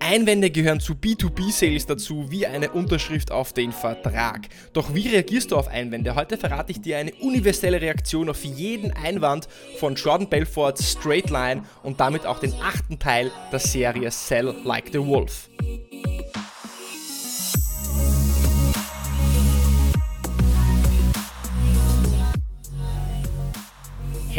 Einwände gehören zu B2B-Sales dazu wie eine Unterschrift auf den Vertrag. Doch wie reagierst du auf Einwände? Heute verrate ich dir eine universelle Reaktion auf jeden Einwand von Jordan Belforts Straight Line und damit auch den achten Teil der Serie Sell Like the Wolf.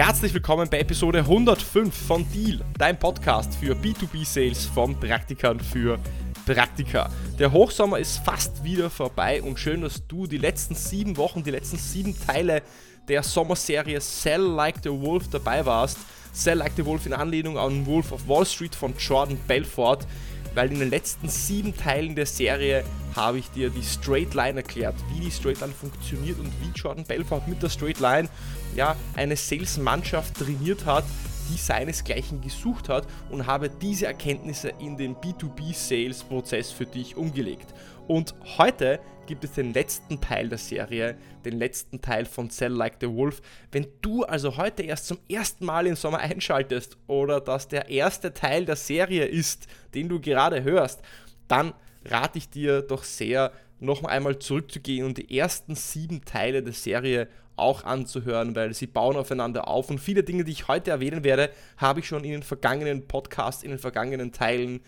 Herzlich willkommen bei Episode 105 von Deal, dein Podcast für B2B-Sales von Praktikern für Praktika. Der Hochsommer ist fast wieder vorbei und schön, dass du die letzten sieben Wochen, die letzten sieben Teile der Sommerserie Sell Like the Wolf dabei warst. Sell Like the Wolf in Anlehnung an Wolf of Wall Street von Jordan Belfort, weil in den letzten sieben Teilen der Serie habe ich dir die Straight Line erklärt, wie die Straight Line funktioniert und wie Jordan Belfort mit der Straight Line ja, eine Sales-Mannschaft trainiert hat, die seinesgleichen gesucht hat und habe diese Erkenntnisse in den B2B-Sales-Prozess für dich umgelegt. Und heute gibt es den letzten Teil der Serie, den letzten Teil von Sell Like the Wolf. Wenn du also heute erst zum ersten Mal im Sommer einschaltest oder das der erste Teil der Serie ist, den du gerade hörst, dann rate ich dir doch sehr, noch einmal zurückzugehen und die ersten sieben Teile der Serie auch anzuhören, weil sie bauen aufeinander auf und viele Dinge, die ich heute erwähnen werde, habe ich schon in den vergangenen Podcasts, in den vergangenen Teilen,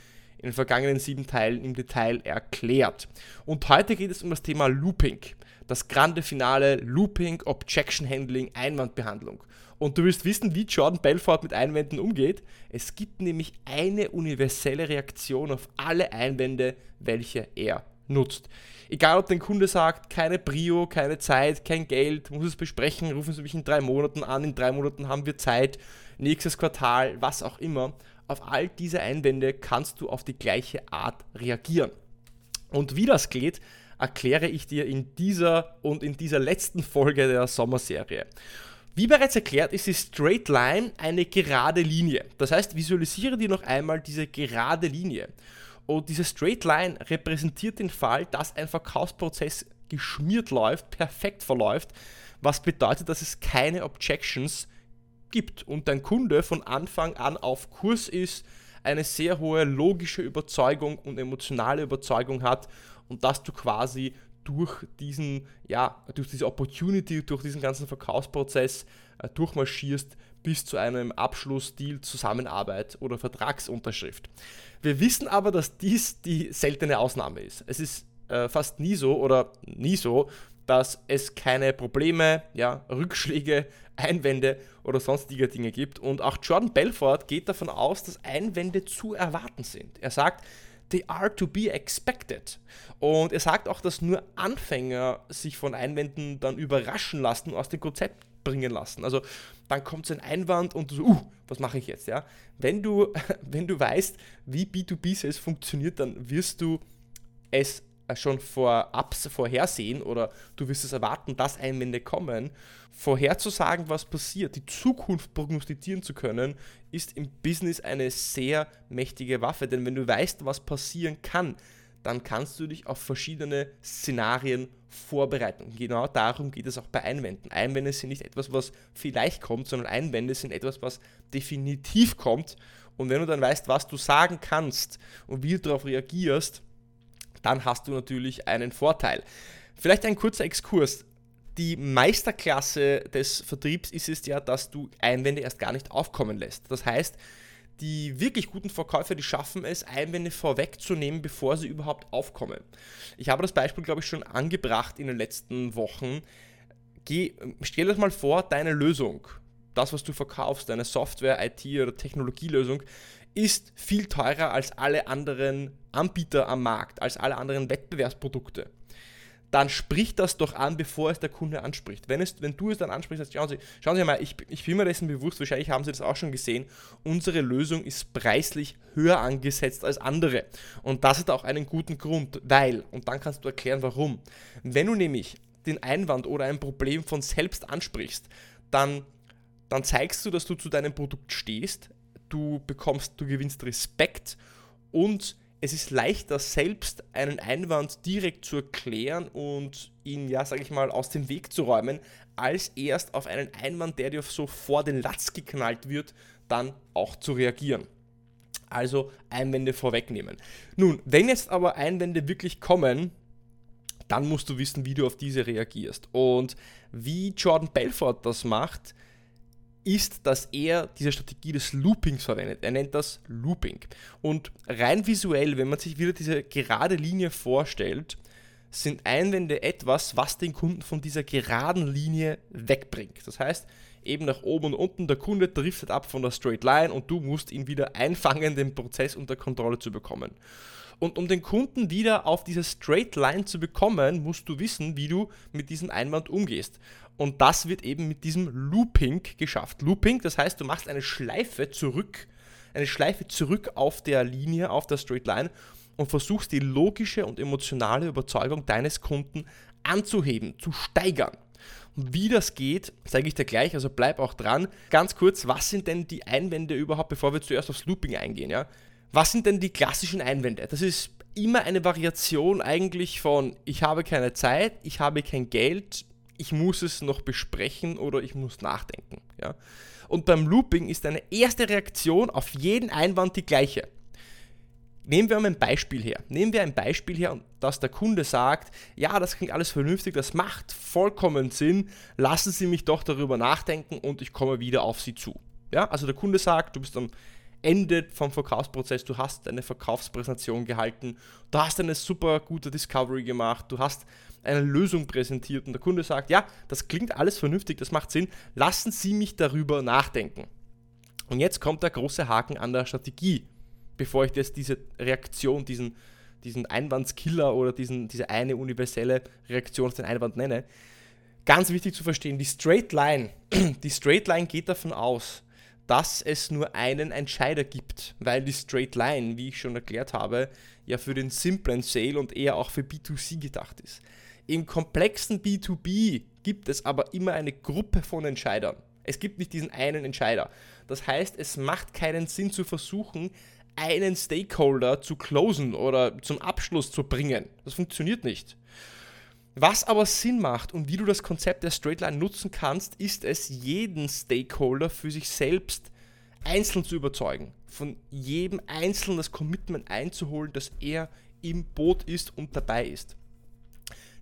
in den vergangenen sieben Teilen im Detail erklärt. Und heute geht es um das Thema Looping, das grande Finale Looping, Objection Handling, Einwandbehandlung. Und du willst wissen, wie Jordan Belfort mit Einwänden umgeht? Es gibt nämlich eine universelle Reaktion auf alle Einwände, welche er nutzt. Egal, ob dein Kunde sagt, keine Brio, keine Zeit, kein Geld, muss es besprechen, rufen Sie mich in drei Monaten an, in drei Monaten haben wir Zeit, nächstes Quartal, was auch immer. Auf all diese Einwände kannst du auf die gleiche Art reagieren. Und wie das geht, erkläre ich dir in dieser und in dieser letzten Folge der Sommerserie. Wie bereits erklärt, ist die Straight Line eine gerade Linie. Das heißt, visualisiere dir noch einmal diese gerade Linie. Und diese Straight Line repräsentiert den Fall, dass ein Verkaufsprozess geschmiert läuft, perfekt verläuft, was bedeutet, dass es keine Objections gibt und dein Kunde von Anfang an auf Kurs ist, eine sehr hohe logische Überzeugung und emotionale Überzeugung hat und dass du quasi durch diesen, ja, durch diese Opportunity, durch diesen ganzen Verkaufsprozess äh, durchmarschierst bis zu einem Abschluss, Deal, Zusammenarbeit oder Vertragsunterschrift. Wir wissen aber, dass dies die seltene Ausnahme ist. Es ist äh, fast nie so oder nie so, dass es keine Probleme, ja, Rückschläge, Einwände oder sonstige Dinge gibt. Und auch Jordan Belfort geht davon aus, dass Einwände zu erwarten sind. Er sagt, they are to be expected. Und er sagt auch, dass nur Anfänger sich von Einwänden dann überraschen lassen und aus dem Konzept bringen lassen. Also dann kommt so ein Einwand und so, uh, was mache ich jetzt? Ja? Wenn, du, wenn du weißt, wie B2B-Sales funktioniert, dann wirst du es schon vorab vorhersehen oder du wirst es erwarten, dass Einwände kommen. Vorherzusagen, was passiert, die Zukunft prognostizieren zu können, ist im Business eine sehr mächtige Waffe. Denn wenn du weißt, was passieren kann, dann kannst du dich auf verschiedene Szenarien vorbereiten. Genau darum geht es auch bei Einwänden. Einwände sind nicht etwas, was vielleicht kommt, sondern Einwände sind etwas, was definitiv kommt. Und wenn du dann weißt, was du sagen kannst und wie du darauf reagierst, dann hast du natürlich einen Vorteil. Vielleicht ein kurzer Exkurs. Die Meisterklasse des Vertriebs ist es ja, dass du Einwände erst gar nicht aufkommen lässt. Das heißt, die wirklich guten Verkäufer, die schaffen es, Einwände vorwegzunehmen, bevor sie überhaupt aufkommen. Ich habe das Beispiel, glaube ich, schon angebracht in den letzten Wochen. Geh, stell dir mal vor, deine Lösung, das, was du verkaufst, deine Software, IT oder Technologielösung, ist viel teurer als alle anderen Anbieter am Markt, als alle anderen Wettbewerbsprodukte dann spricht das doch an, bevor es der Kunde anspricht. Wenn, es, wenn du es dann ansprichst, sagst, schauen Sie, schauen Sie mal, ich, ich bin mir dessen bewusst, wahrscheinlich haben Sie das auch schon gesehen, unsere Lösung ist preislich höher angesetzt als andere. Und das hat auch einen guten Grund, weil, und dann kannst du erklären, warum. Wenn du nämlich den Einwand oder ein Problem von selbst ansprichst, dann, dann zeigst du, dass du zu deinem Produkt stehst, du bekommst, du gewinnst Respekt und es ist leichter, selbst einen Einwand direkt zu erklären und ihn, ja, sag ich mal, aus dem Weg zu räumen, als erst auf einen Einwand, der dir so vor den Latz geknallt wird, dann auch zu reagieren. Also Einwände vorwegnehmen. Nun, wenn jetzt aber Einwände wirklich kommen, dann musst du wissen, wie du auf diese reagierst. Und wie Jordan Belfort das macht, ist, dass er diese Strategie des Loopings verwendet. Er nennt das Looping. Und rein visuell, wenn man sich wieder diese gerade Linie vorstellt, sind Einwände etwas, was den Kunden von dieser geraden Linie wegbringt. Das heißt, eben nach oben und unten, der Kunde driftet ab von der Straight Line und du musst ihn wieder einfangen, den Prozess unter Kontrolle zu bekommen. Und um den Kunden wieder auf diese Straight Line zu bekommen, musst du wissen, wie du mit diesem Einwand umgehst. Und das wird eben mit diesem Looping geschafft. Looping, das heißt, du machst eine Schleife zurück, eine Schleife zurück auf der Linie, auf der Straight Line und versuchst die logische und emotionale Überzeugung deines Kunden anzuheben, zu steigern. Wie das geht, zeige ich dir gleich, also bleib auch dran. Ganz kurz, was sind denn die Einwände überhaupt, bevor wir zuerst aufs Looping eingehen? Ja? Was sind denn die klassischen Einwände? Das ist immer eine Variation eigentlich von ich habe keine Zeit, ich habe kein Geld, ich muss es noch besprechen oder ich muss nachdenken. Ja? Und beim Looping ist eine erste Reaktion auf jeden Einwand die gleiche. Nehmen wir mal ein Beispiel her. Nehmen wir ein Beispiel her, dass der Kunde sagt, ja, das klingt alles vernünftig, das macht vollkommen Sinn, lassen Sie mich doch darüber nachdenken und ich komme wieder auf Sie zu. Ja, also der Kunde sagt, du bist am Ende vom Verkaufsprozess, du hast eine Verkaufspräsentation gehalten, du hast eine super gute Discovery gemacht, du hast eine Lösung präsentiert und der Kunde sagt, ja, das klingt alles vernünftig, das macht Sinn, lassen Sie mich darüber nachdenken. Und jetzt kommt der große Haken an der Strategie bevor ich jetzt diese Reaktion, diesen, diesen Einwandskiller oder diesen, diese eine universelle Reaktion auf den Einwand nenne. Ganz wichtig zu verstehen, die Straight Line, die Straight Line geht davon aus, dass es nur einen Entscheider gibt, weil die Straight Line, wie ich schon erklärt habe, ja für den simplen Sale und eher auch für B2C gedacht ist. Im komplexen B2B gibt es aber immer eine Gruppe von Entscheidern. Es gibt nicht diesen einen Entscheider. Das heißt, es macht keinen Sinn zu versuchen, einen Stakeholder zu closen oder zum Abschluss zu bringen. Das funktioniert nicht. Was aber Sinn macht und wie du das Konzept der Straightline nutzen kannst, ist es, jeden Stakeholder für sich selbst einzeln zu überzeugen. Von jedem Einzelnen das Commitment einzuholen, dass er im Boot ist und dabei ist.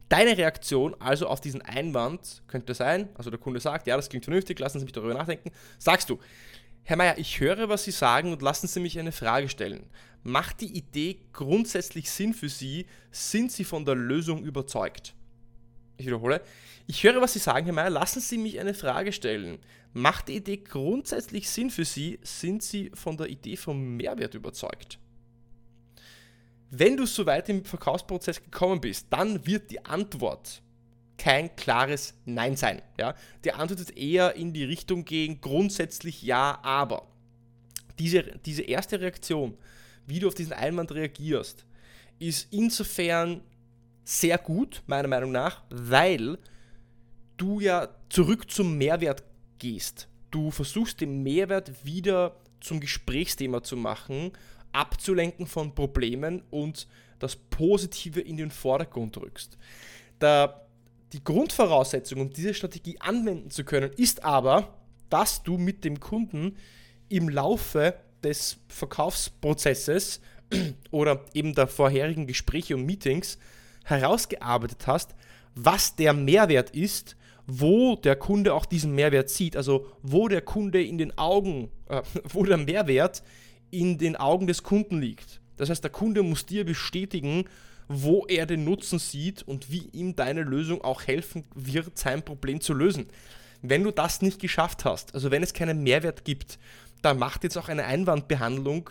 Deine Reaktion also auf diesen Einwand könnte sein, also der Kunde sagt, ja, das klingt vernünftig, lassen Sie mich darüber nachdenken, sagst du, Herr Mayer, ich höre, was Sie sagen und lassen Sie mich eine Frage stellen. Macht die Idee grundsätzlich Sinn für Sie? Sind Sie von der Lösung überzeugt? Ich wiederhole. Ich höre, was Sie sagen, Herr Mayer. Lassen Sie mich eine Frage stellen. Macht die Idee grundsätzlich Sinn für Sie? Sind Sie von der Idee vom Mehrwert überzeugt? Wenn du so weit im Verkaufsprozess gekommen bist, dann wird die Antwort kein klares Nein sein. Ja? Die Antwort ist eher in die Richtung gehen, grundsätzlich ja, aber. Diese, diese erste Reaktion, wie du auf diesen Einwand reagierst, ist insofern sehr gut, meiner Meinung nach, weil du ja zurück zum Mehrwert gehst. Du versuchst den Mehrwert wieder zum Gesprächsthema zu machen, abzulenken von Problemen und das Positive in den Vordergrund rückst. Der die Grundvoraussetzung, um diese Strategie anwenden zu können, ist aber, dass du mit dem Kunden im Laufe des Verkaufsprozesses oder eben der vorherigen Gespräche und Meetings herausgearbeitet hast, was der Mehrwert ist, wo der Kunde auch diesen Mehrwert sieht, also wo der Kunde in den Augen, äh, wo der Mehrwert in den Augen des Kunden liegt. Das heißt, der Kunde muss dir bestätigen, wo er den Nutzen sieht und wie ihm deine Lösung auch helfen wird, sein Problem zu lösen. Wenn du das nicht geschafft hast, also wenn es keinen Mehrwert gibt, dann macht jetzt auch eine Einwandbehandlung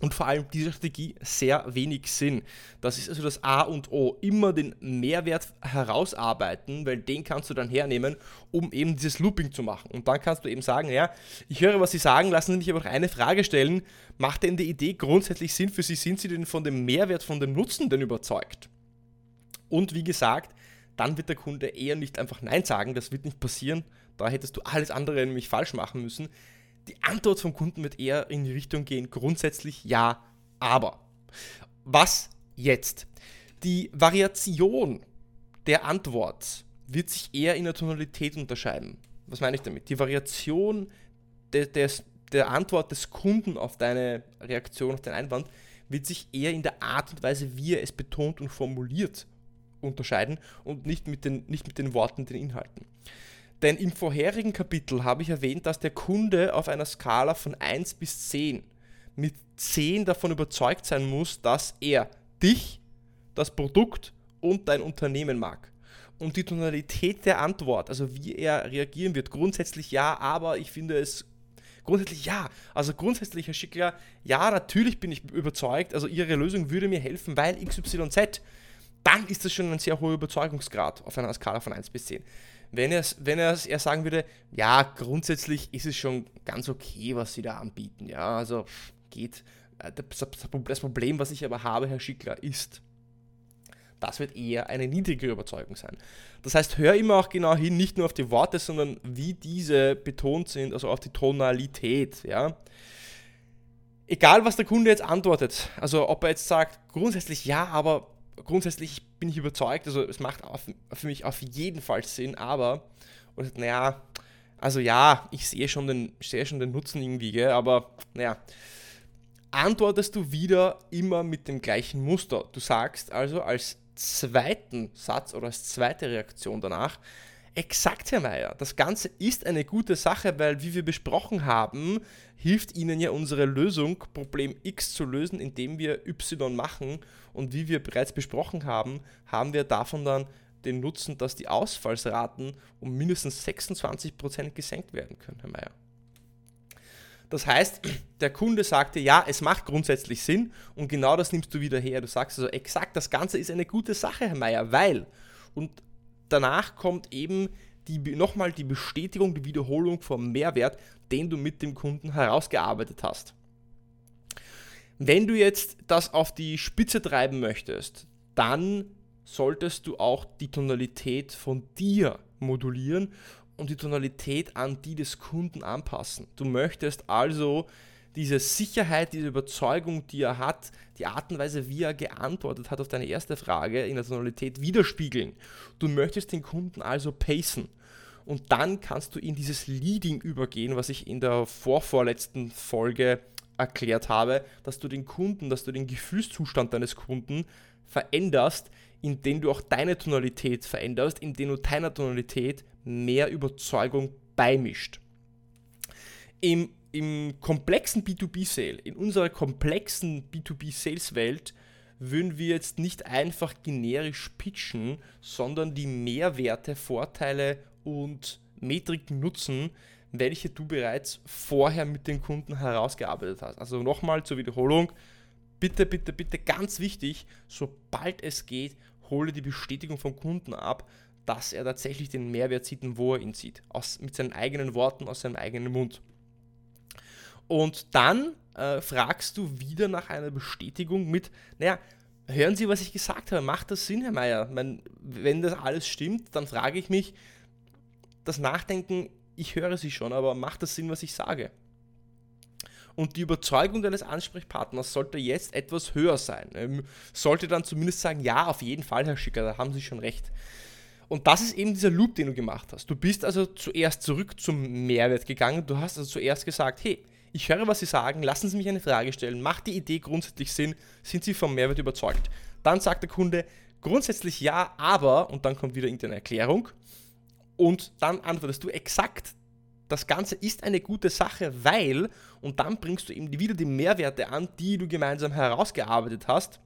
und vor allem diese Strategie sehr wenig Sinn. Das ist also das A und O. Immer den Mehrwert herausarbeiten, weil den kannst du dann hernehmen, um eben dieses Looping zu machen. Und dann kannst du eben sagen, ja, ich höre, was Sie sagen, lassen Sie mich aber noch eine Frage stellen. Macht denn die Idee grundsätzlich Sinn für Sie? Sind Sie denn von dem Mehrwert, von dem Nutzen denn überzeugt? Und wie gesagt, dann wird der Kunde eher nicht einfach Nein sagen, das wird nicht passieren. Da hättest du alles andere nämlich falsch machen müssen. Die Antwort vom Kunden wird eher in die Richtung gehen, grundsätzlich ja, aber. Was jetzt? Die Variation der Antwort wird sich eher in der Tonalität unterscheiden. Was meine ich damit? Die Variation des, des, der Antwort des Kunden auf deine Reaktion, auf deinen Einwand, wird sich eher in der Art und Weise, wie er es betont und formuliert, unterscheiden und nicht mit den, nicht mit den Worten, den Inhalten. Denn im vorherigen Kapitel habe ich erwähnt, dass der Kunde auf einer Skala von 1 bis 10 mit 10 davon überzeugt sein muss, dass er dich, das Produkt und dein Unternehmen mag. Und die Tonalität der Antwort, also wie er reagieren wird, grundsätzlich ja, aber ich finde es grundsätzlich ja. Also grundsätzlich, Herr Schickler, ja, natürlich bin ich überzeugt, also Ihre Lösung würde mir helfen, weil XYZ. Dann ist das schon ein sehr hoher Überzeugungsgrad auf einer Skala von 1 bis 10. Wenn er, wenn er, er sagen würde, ja, grundsätzlich ist es schon ganz okay, was Sie da anbieten. Ja, also geht. Äh, das Problem, was ich aber habe, Herr Schickler, ist, das wird eher eine niedrigere Überzeugung sein. Das heißt, hör immer auch genau hin, nicht nur auf die Worte, sondern wie diese betont sind, also auf die Tonalität. Ja? Egal, was der Kunde jetzt antwortet, also ob er jetzt sagt, grundsätzlich ja, aber grundsätzlich bin ich überzeugt, also es macht auf, für mich auf jeden Fall Sinn, aber, naja, also ja, ich sehe schon den, sehe schon den Nutzen irgendwie, gell, aber naja, antwortest du wieder immer mit dem gleichen Muster. Du sagst also als zweiten Satz oder als zweite Reaktion danach, exakt, Herr Meier, das Ganze ist eine gute Sache, weil, wie wir besprochen haben, hilft Ihnen ja unsere Lösung, Problem X zu lösen, indem wir Y machen. Und wie wir bereits besprochen haben, haben wir davon dann den Nutzen, dass die Ausfallsraten um mindestens 26% gesenkt werden können, Herr Meier. Das heißt, der Kunde sagte, ja, es macht grundsätzlich Sinn und genau das nimmst du wieder her. Du sagst also exakt, das Ganze ist eine gute Sache, Herr Meier, weil. Und danach kommt eben die, nochmal die Bestätigung, die Wiederholung vom Mehrwert, den du mit dem Kunden herausgearbeitet hast. Wenn du jetzt das auf die Spitze treiben möchtest, dann solltest du auch die Tonalität von dir modulieren und die Tonalität an die des Kunden anpassen. Du möchtest also diese Sicherheit, diese Überzeugung, die er hat, die Art und Weise, wie er geantwortet hat auf deine erste Frage in der Tonalität widerspiegeln. Du möchtest den Kunden also pacen. Und dann kannst du in dieses Leading übergehen, was ich in der vorvorletzten Folge erklärt habe, dass du den Kunden, dass du den Gefühlszustand deines Kunden veränderst, indem du auch deine Tonalität veränderst, indem du deiner Tonalität mehr Überzeugung beimischt. Im, im komplexen B2B-Sale, in unserer komplexen B2B-Sales-Welt, würden wir jetzt nicht einfach generisch pitchen, sondern die Mehrwerte, Vorteile und Metriken nutzen, welche du bereits vorher mit den Kunden herausgearbeitet hast. Also nochmal zur Wiederholung, bitte, bitte, bitte ganz wichtig, sobald es geht, hole die Bestätigung vom Kunden ab, dass er tatsächlich den Mehrwert sieht und wo er ihn sieht. Aus, mit seinen eigenen Worten, aus seinem eigenen Mund. Und dann äh, fragst du wieder nach einer Bestätigung mit, naja, hören Sie, was ich gesagt habe, macht das Sinn, Herr Meier? Wenn das alles stimmt, dann frage ich mich, das Nachdenken, ich höre Sie schon, aber macht das Sinn, was ich sage? Und die Überzeugung deines Ansprechpartners sollte jetzt etwas höher sein. Ähm, sollte dann zumindest sagen, ja, auf jeden Fall, Herr Schicker, da haben Sie schon recht. Und das ist eben dieser Loop, den du gemacht hast. Du bist also zuerst zurück zum Mehrwert gegangen. Du hast also zuerst gesagt, hey, ich höre, was Sie sagen, lassen Sie mich eine Frage stellen. Macht die Idee grundsätzlich Sinn? Sind Sie vom Mehrwert überzeugt? Dann sagt der Kunde grundsätzlich ja, aber, und dann kommt wieder irgendeine Erklärung. Und dann antwortest du exakt, das Ganze ist eine gute Sache, weil, und dann bringst du eben wieder die Mehrwerte an, die du gemeinsam herausgearbeitet hast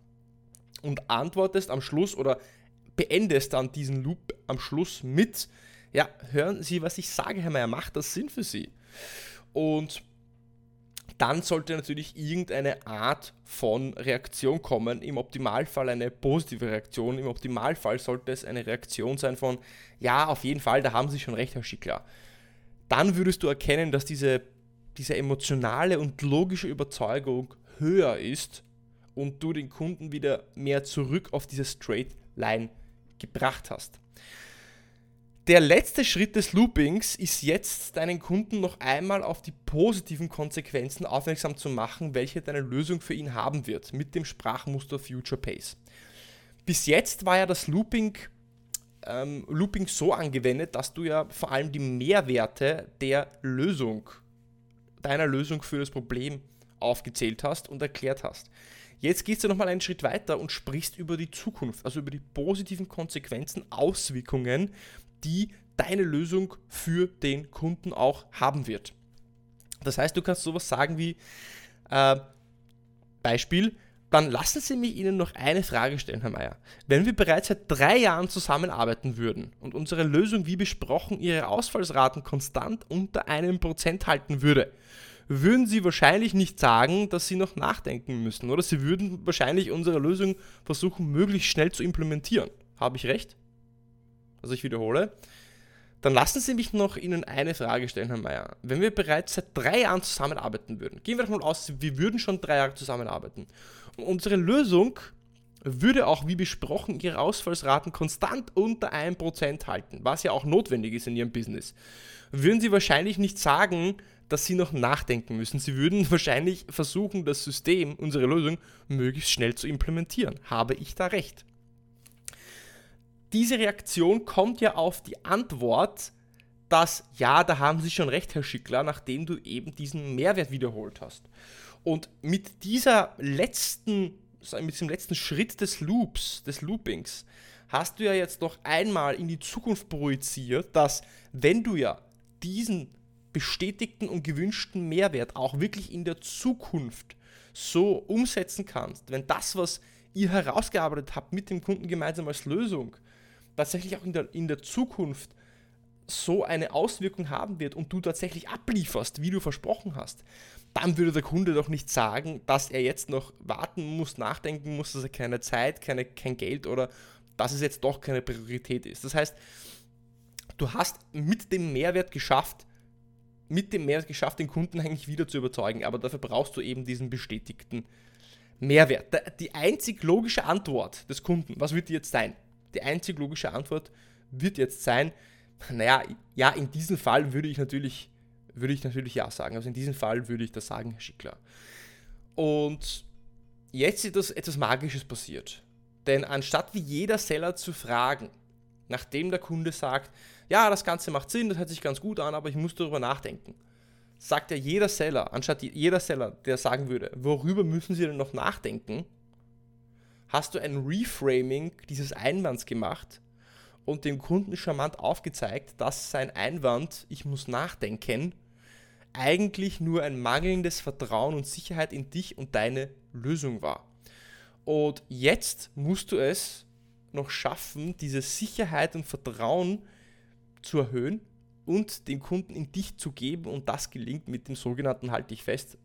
und antwortest am Schluss oder beendest dann diesen Loop am Schluss mit, ja, hören Sie, was ich sage, Herr Meier, macht das Sinn für Sie? Und dann sollte natürlich irgendeine Art von Reaktion kommen. Im Optimalfall eine positive Reaktion. Im Optimalfall sollte es eine Reaktion sein von, ja, auf jeden Fall, da haben Sie schon recht, Herr Schickler. Dann würdest du erkennen, dass diese, diese emotionale und logische Überzeugung höher ist und du den Kunden wieder mehr zurück auf diese Straight Line gebracht hast. Der letzte Schritt des Loopings ist jetzt, deinen Kunden noch einmal auf die positiven Konsequenzen aufmerksam zu machen, welche deine Lösung für ihn haben wird mit dem Sprachmuster Future Pace. Bis jetzt war ja das Looping, ähm, Looping so angewendet, dass du ja vor allem die Mehrwerte der Lösung deiner Lösung für das Problem aufgezählt hast und erklärt hast. Jetzt gehst du nochmal einen Schritt weiter und sprichst über die Zukunft, also über die positiven Konsequenzen, Auswirkungen, die deine Lösung für den Kunden auch haben wird. Das heißt, du kannst sowas sagen wie äh, Beispiel, dann lassen Sie mich Ihnen noch eine Frage stellen, Herr Mayer. Wenn wir bereits seit drei Jahren zusammenarbeiten würden und unsere Lösung wie besprochen Ihre Ausfallsraten konstant unter einem Prozent halten würde, würden Sie wahrscheinlich nicht sagen, dass Sie noch nachdenken müssen, oder? Sie würden wahrscheinlich unsere Lösung versuchen, möglichst schnell zu implementieren. Habe ich recht? Also ich wiederhole. Dann lassen Sie mich noch Ihnen eine Frage stellen, Herr Mayer. Wenn wir bereits seit drei Jahren zusammenarbeiten würden, gehen wir davon aus, wir würden schon drei Jahre zusammenarbeiten. Und unsere Lösung würde auch wie besprochen ihre Ausfallsraten konstant unter 1% halten, was ja auch notwendig ist in ihrem Business. Würden sie wahrscheinlich nicht sagen, dass sie noch nachdenken müssen. Sie würden wahrscheinlich versuchen, das System, unsere Lösung, möglichst schnell zu implementieren. Habe ich da recht? Diese Reaktion kommt ja auf die Antwort, dass ja, da haben Sie schon recht, Herr Schickler, nachdem du eben diesen Mehrwert wiederholt hast. Und mit dieser letzten, mit diesem letzten Schritt des Loops, des Loopings, hast du ja jetzt noch einmal in die Zukunft projiziert, dass wenn du ja diesen bestätigten und gewünschten Mehrwert auch wirklich in der Zukunft so umsetzen kannst, wenn das, was ihr herausgearbeitet habt mit dem Kunden gemeinsam als Lösung, tatsächlich auch in der, in der Zukunft so eine Auswirkung haben wird und du tatsächlich ablieferst, wie du versprochen hast, dann würde der Kunde doch nicht sagen, dass er jetzt noch warten muss, nachdenken muss, dass er keine Zeit, keine, kein Geld oder dass es jetzt doch keine Priorität ist. Das heißt, du hast mit dem Mehrwert geschafft, mit dem Mehrwert geschafft, den Kunden eigentlich wieder zu überzeugen, aber dafür brauchst du eben diesen bestätigten Mehrwert. Die einzig logische Antwort des Kunden, was wird die jetzt sein? Die einzig logische Antwort wird jetzt sein, naja, ja, in diesem Fall würde ich natürlich, würde ich natürlich ja sagen. Also in diesem Fall würde ich das sagen, Herr Schickler. Und jetzt ist etwas Magisches passiert. Denn anstatt wie jeder Seller zu fragen, nachdem der Kunde sagt, ja, das Ganze macht Sinn, das hört sich ganz gut an, aber ich muss darüber nachdenken, sagt ja jeder Seller, anstatt jeder Seller, der sagen würde, worüber müssen Sie denn noch nachdenken, hast du ein Reframing dieses Einwands gemacht und dem Kunden charmant aufgezeigt, dass sein Einwand, ich muss nachdenken, eigentlich nur ein mangelndes Vertrauen und Sicherheit in dich und deine Lösung war. Und jetzt musst du es noch schaffen, diese Sicherheit und Vertrauen zu erhöhen und den Kunden in dich zu geben und das gelingt mit dem sogenannten, halte ich fest,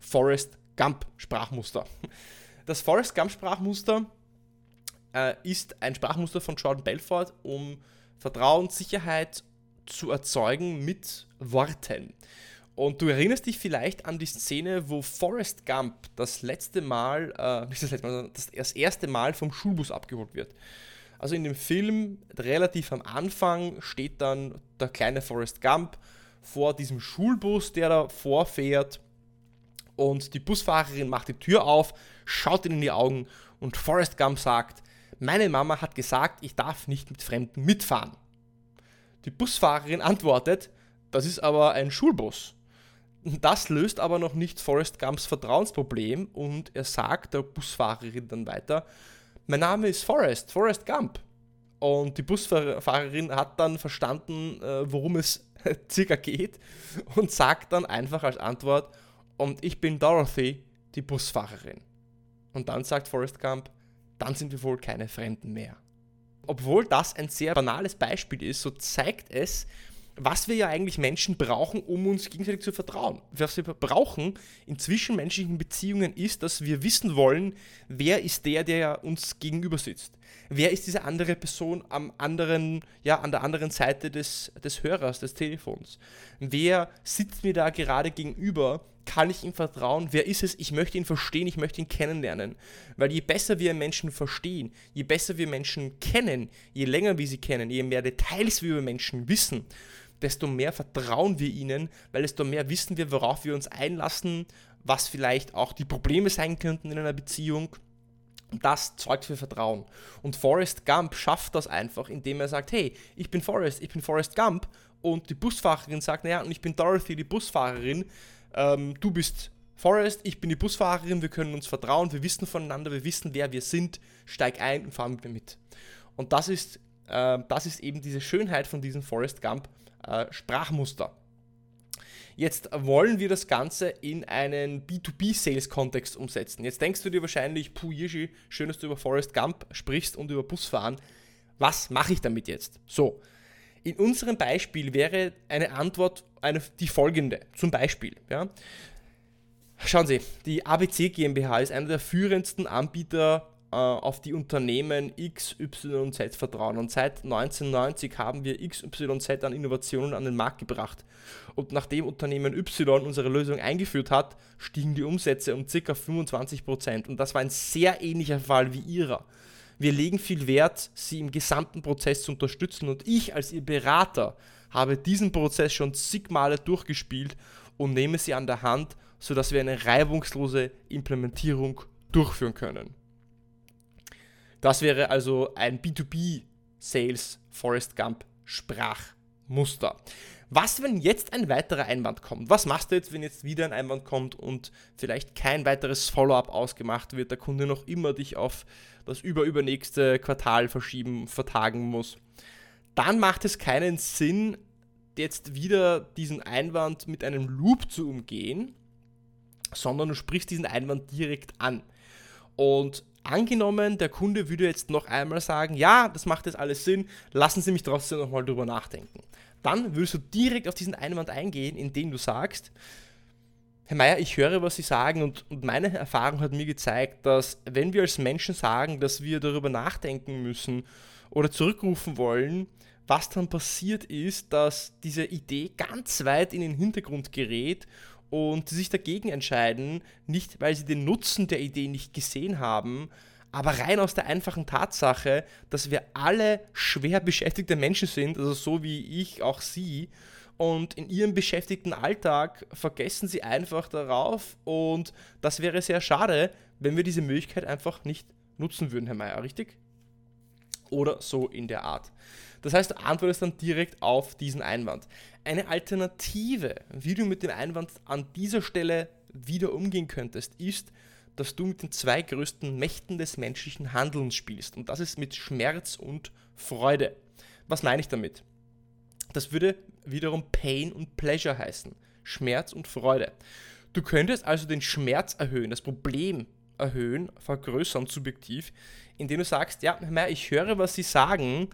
Forest Gump Sprachmuster. Das Forrest Gump Sprachmuster äh, ist ein Sprachmuster von Jordan Belfort, um Vertrauen, Sicherheit zu erzeugen mit Worten. Und du erinnerst dich vielleicht an die Szene, wo Forrest Gump das letzte Mal, äh, nicht das letzte Mal, das, das erste Mal vom Schulbus abgeholt wird. Also in dem Film, relativ am Anfang, steht dann der kleine Forrest Gump vor diesem Schulbus, der da vorfährt und die Busfahrerin macht die Tür auf, schaut ihn in die Augen und Forrest Gump sagt, meine Mama hat gesagt, ich darf nicht mit Fremden mitfahren. Die Busfahrerin antwortet, das ist aber ein Schulbus. Das löst aber noch nicht Forrest Gumps Vertrauensproblem und er sagt der Busfahrerin dann weiter, mein Name ist Forrest, Forrest Gump. Und die Busfahrerin hat dann verstanden, äh, worum es circa geht und sagt dann einfach als Antwort, und ich bin Dorothy, die Busfahrerin. Und dann sagt Forrest Gump, dann sind wir wohl keine Fremden mehr. Obwohl das ein sehr banales Beispiel ist, so zeigt es, was wir ja eigentlich Menschen brauchen, um uns gegenseitig zu vertrauen. Was wir brauchen in zwischenmenschlichen Beziehungen ist, dass wir wissen wollen, wer ist der, der uns gegenüber sitzt. Wer ist diese andere Person am anderen, ja, an der anderen Seite des, des Hörers, des Telefons? Wer sitzt mir da gerade gegenüber kann ich ihm vertrauen? Wer ist es? Ich möchte ihn verstehen, ich möchte ihn kennenlernen. Weil je besser wir Menschen verstehen, je besser wir Menschen kennen, je länger wir sie kennen, je mehr Details wir über Menschen wissen, desto mehr vertrauen wir ihnen, weil desto mehr wissen wir, worauf wir uns einlassen, was vielleicht auch die Probleme sein könnten in einer Beziehung. Und das zeugt für Vertrauen. Und Forrest Gump schafft das einfach, indem er sagt, hey, ich bin Forrest, ich bin Forrest Gump. Und die Busfahrerin sagt, naja, und ich bin Dorothy, die Busfahrerin ähm, du bist Forrest, ich bin die Busfahrerin, wir können uns vertrauen, wir wissen voneinander, wir wissen, wer wir sind, steig ein und fahr mit mir mit. Und das ist, äh, das ist eben diese Schönheit von diesem Forrest Gump äh, Sprachmuster. Jetzt wollen wir das Ganze in einen B2B-Sales-Kontext umsetzen. Jetzt denkst du dir wahrscheinlich, puh, Yishi, schön, dass du über Forrest Gump sprichst und über Busfahren. Was mache ich damit jetzt? So, in unserem Beispiel wäre eine Antwort eine, die folgende. Zum Beispiel, ja. Schauen Sie, die ABC GmbH ist einer der führendsten Anbieter auf die Unternehmen X, Y und Z vertrauen. Und seit 1990 haben wir X, Y, Z an Innovationen an den Markt gebracht. Und nachdem Unternehmen Y unsere Lösung eingeführt hat, stiegen die Umsätze um ca. 25%. Und das war ein sehr ähnlicher Fall wie Ihrer. Wir legen viel Wert, Sie im gesamten Prozess zu unterstützen. Und ich als Ihr Berater habe diesen Prozess schon zig Male durchgespielt und nehme Sie an der Hand, sodass wir eine reibungslose Implementierung durchführen können. Das wäre also ein B2B Sales Forest Gump Sprachmuster. Was, wenn jetzt ein weiterer Einwand kommt? Was machst du jetzt, wenn jetzt wieder ein Einwand kommt und vielleicht kein weiteres Follow-up ausgemacht wird, der Kunde noch immer dich auf das überübernächste Quartal verschieben, vertagen muss? Dann macht es keinen Sinn, jetzt wieder diesen Einwand mit einem Loop zu umgehen, sondern du sprichst diesen Einwand direkt an. Und angenommen, der Kunde würde jetzt noch einmal sagen, ja, das macht jetzt alles Sinn, lassen Sie mich trotzdem nochmal drüber nachdenken. Dann würdest du direkt auf diesen Einwand eingehen, indem du sagst, Herr Meier, ich höre, was Sie sagen und, und meine Erfahrung hat mir gezeigt, dass wenn wir als Menschen sagen, dass wir darüber nachdenken müssen oder zurückrufen wollen, was dann passiert ist, dass diese Idee ganz weit in den Hintergrund gerät und sich dagegen entscheiden, nicht weil sie den Nutzen der Idee nicht gesehen haben, aber rein aus der einfachen Tatsache, dass wir alle schwer beschäftigte Menschen sind, also so wie ich, auch sie, und in ihrem beschäftigten Alltag vergessen sie einfach darauf und das wäre sehr schade, wenn wir diese Möglichkeit einfach nicht nutzen würden, Herr Mayer, richtig? Oder so in der Art. Das heißt, du antwortest dann direkt auf diesen Einwand. Eine Alternative, wie du mit dem Einwand an dieser Stelle wieder umgehen könntest, ist, dass du mit den zwei größten Mächten des menschlichen Handelns spielst. Und das ist mit Schmerz und Freude. Was meine ich damit? Das würde wiederum Pain und Pleasure heißen. Schmerz und Freude. Du könntest also den Schmerz erhöhen, das Problem erhöhen, vergrößern subjektiv, indem du sagst, ja, ich höre, was sie sagen,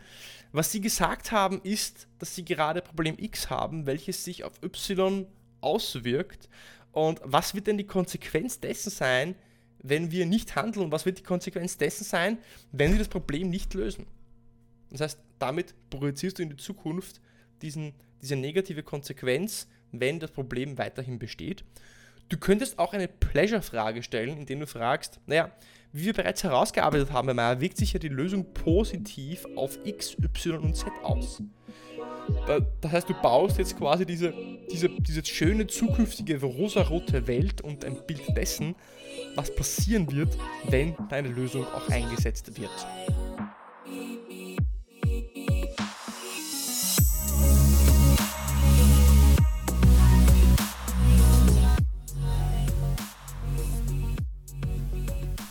was sie gesagt haben, ist, dass sie gerade Problem X haben, welches sich auf Y auswirkt. Und was wird denn die Konsequenz dessen sein, wenn wir nicht handeln? Was wird die Konsequenz dessen sein, wenn wir das Problem nicht lösen? Das heißt, damit projizierst du in die Zukunft diesen, diese negative Konsequenz, wenn das Problem weiterhin besteht. Du könntest auch eine Pleasure-Frage stellen, indem du fragst, naja, wie wir bereits herausgearbeitet haben, Herr wirkt sich ja die Lösung positiv auf X, Y und Z aus. Das heißt, du baust jetzt quasi diese, diese, diese schöne zukünftige rosarote Welt und ein Bild dessen, was passieren wird, wenn deine Lösung auch eingesetzt wird.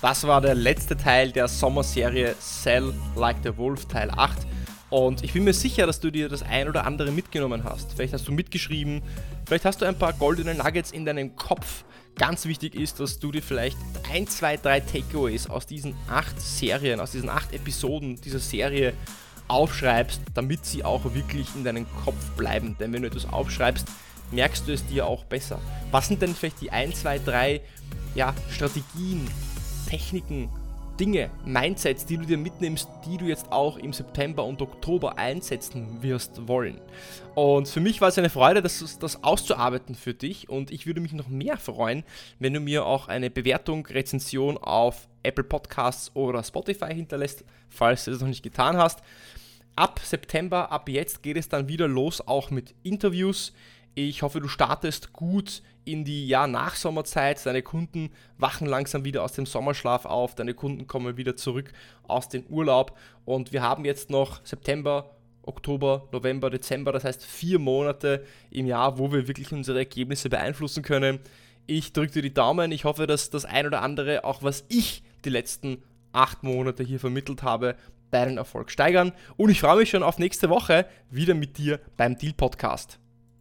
Das war der letzte Teil der Sommerserie Sell Like the Wolf Teil 8. Und ich bin mir sicher, dass du dir das ein oder andere mitgenommen hast. Vielleicht hast du mitgeschrieben, vielleicht hast du ein paar goldene Nuggets in deinem Kopf. Ganz wichtig ist, dass du dir vielleicht ein, zwei, drei Takeaways aus diesen acht Serien, aus diesen acht Episoden dieser Serie aufschreibst, damit sie auch wirklich in deinem Kopf bleiben. Denn wenn du etwas aufschreibst, merkst du es dir auch besser. Was sind denn vielleicht die ein, zwei, drei ja, Strategien, Techniken, Dinge, Mindsets, die du dir mitnimmst, die du jetzt auch im September und Oktober einsetzen wirst wollen. Und für mich war es eine Freude, das, das auszuarbeiten für dich und ich würde mich noch mehr freuen, wenn du mir auch eine Bewertung, Rezension auf Apple Podcasts oder Spotify hinterlässt, falls du das noch nicht getan hast. Ab September, ab jetzt geht es dann wieder los, auch mit Interviews. Ich hoffe, du startest gut in die ja, Nachsommerzeit. Deine Kunden wachen langsam wieder aus dem Sommerschlaf auf. Deine Kunden kommen wieder zurück aus dem Urlaub. Und wir haben jetzt noch September Oktober, November, Dezember, das heißt vier Monate im Jahr, wo wir wirklich unsere Ergebnisse beeinflussen können. Ich drücke dir die Daumen. Ich hoffe, dass das ein oder andere, auch was ich die letzten acht Monate hier vermittelt habe, deinen Erfolg steigern. Und ich freue mich schon auf nächste Woche wieder mit dir beim Deal Podcast.